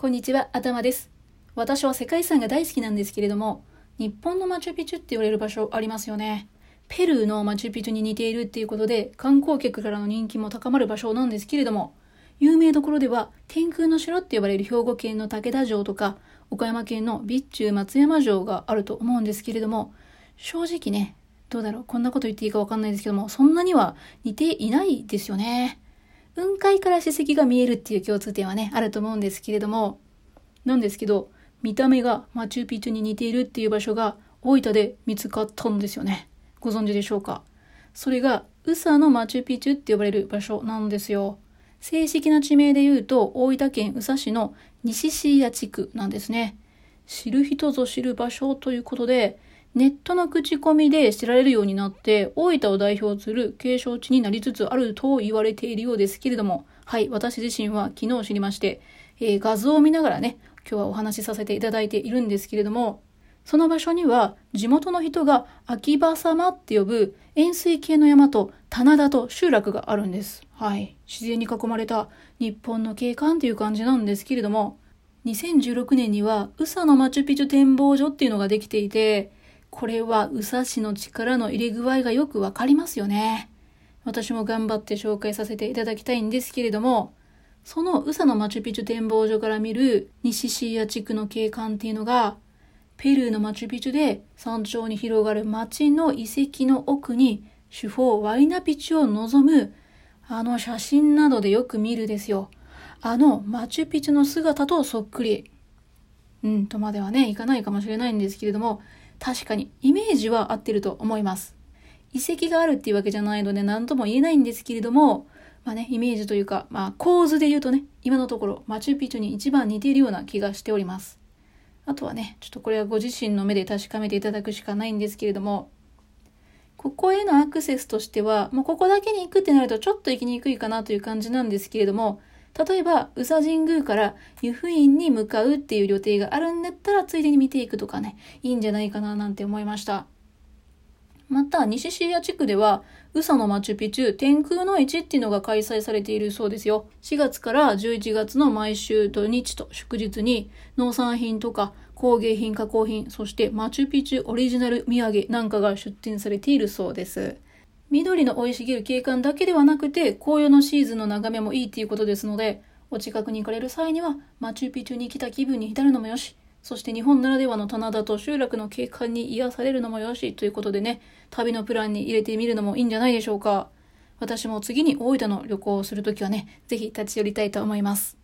こんにちは、頭です。私は世界遺産が大好きなんですけれども、日本のマチュピチュって言われる場所ありますよね。ペルーのマチュピチュに似ているっていうことで、観光客からの人気も高まる場所なんですけれども、有名どころでは、天空の城って呼ばれる兵庫県の武田城とか、岡山県の備中松山城があると思うんですけれども、正直ね、どうだろう、こんなこと言っていいかわかんないですけども、そんなには似ていないですよね。雲海から史跡が見えるっていう共通点はね、あると思うんですけれども、なんですけど、見た目がマチュピチュに似ているっていう場所が大分で見つかったんですよね。ご存知でしょうか？それが、宇佐のマチュピチュって呼ばれる場所なんですよ。正式な地名で言うと、大分県宇佐市の西椎谷地区なんですね。知る人ぞ知る場所ということで、ネットの口コミで知られるようになって、大分を代表する景勝地になりつつあると言われているようですけれども、はい、私自身は昨日知りまして、えー、画像を見ながらね、今日はお話しさせていただいているんですけれども、その場所には地元の人が秋葉様って呼ぶ円錐形の山と棚田と集落があるんです。はい。自然に囲まれた日本の景観っていう感じなんですけれども、2016年には宇佐のマチュピチュ展望所っていうのができていて、これは宇佐市の力の入れ具合がよくわかりますよね。私も頑張って紹介させていただきたいんですけれども、その宇佐のマチュピチュ展望所から見る西シーア地区の景観っていうのが、ペルーのマチュピチュで山頂に広がる街の遺跡の奥に主峰ワイナピチュを望むあの写真などでよく見るですよ。あのマチュピチュの姿とそっくり。うんとまではね、いかないかもしれないんですけれども、確かにイメージは合ってると思います。遺跡があるっていうわけじゃないので何とも言えないんですけれども、まあね、イメージというか、まあ構図で言うとね、今のところマチュピチュに一番似ているような気がしております。あとはね、ちょっとこれはご自身の目で確かめていただくしかないんですけれども、ここへのアクセスとしては、もうここだけに行くってなるとちょっと行きにくいかなという感じなんですけれども、例えば、宇佐神宮から湯布院に向かうっていう予定があるんだったら、ついでに見ていくとかね、いいんじゃないかななんて思いました。また、西シーア地区では、宇佐のマチュピチュ天空の市っていうのが開催されているそうですよ。4月から11月の毎週土日と祝日に、農産品とか工芸品加工品、そしてマチュピチュオリジナル土産なんかが出展されているそうです。緑の生い茂る景観だけではなくて、紅葉のシーズンの眺めもいいっていうことですので、お近くに行かれる際には、マチュピチュに来た気分に浸るのもよし、そして日本ならではの棚田と集落の景観に癒されるのもよしということでね、旅のプランに入れてみるのもいいんじゃないでしょうか。私も次に大分の旅行をするときはね、ぜひ立ち寄りたいと思います。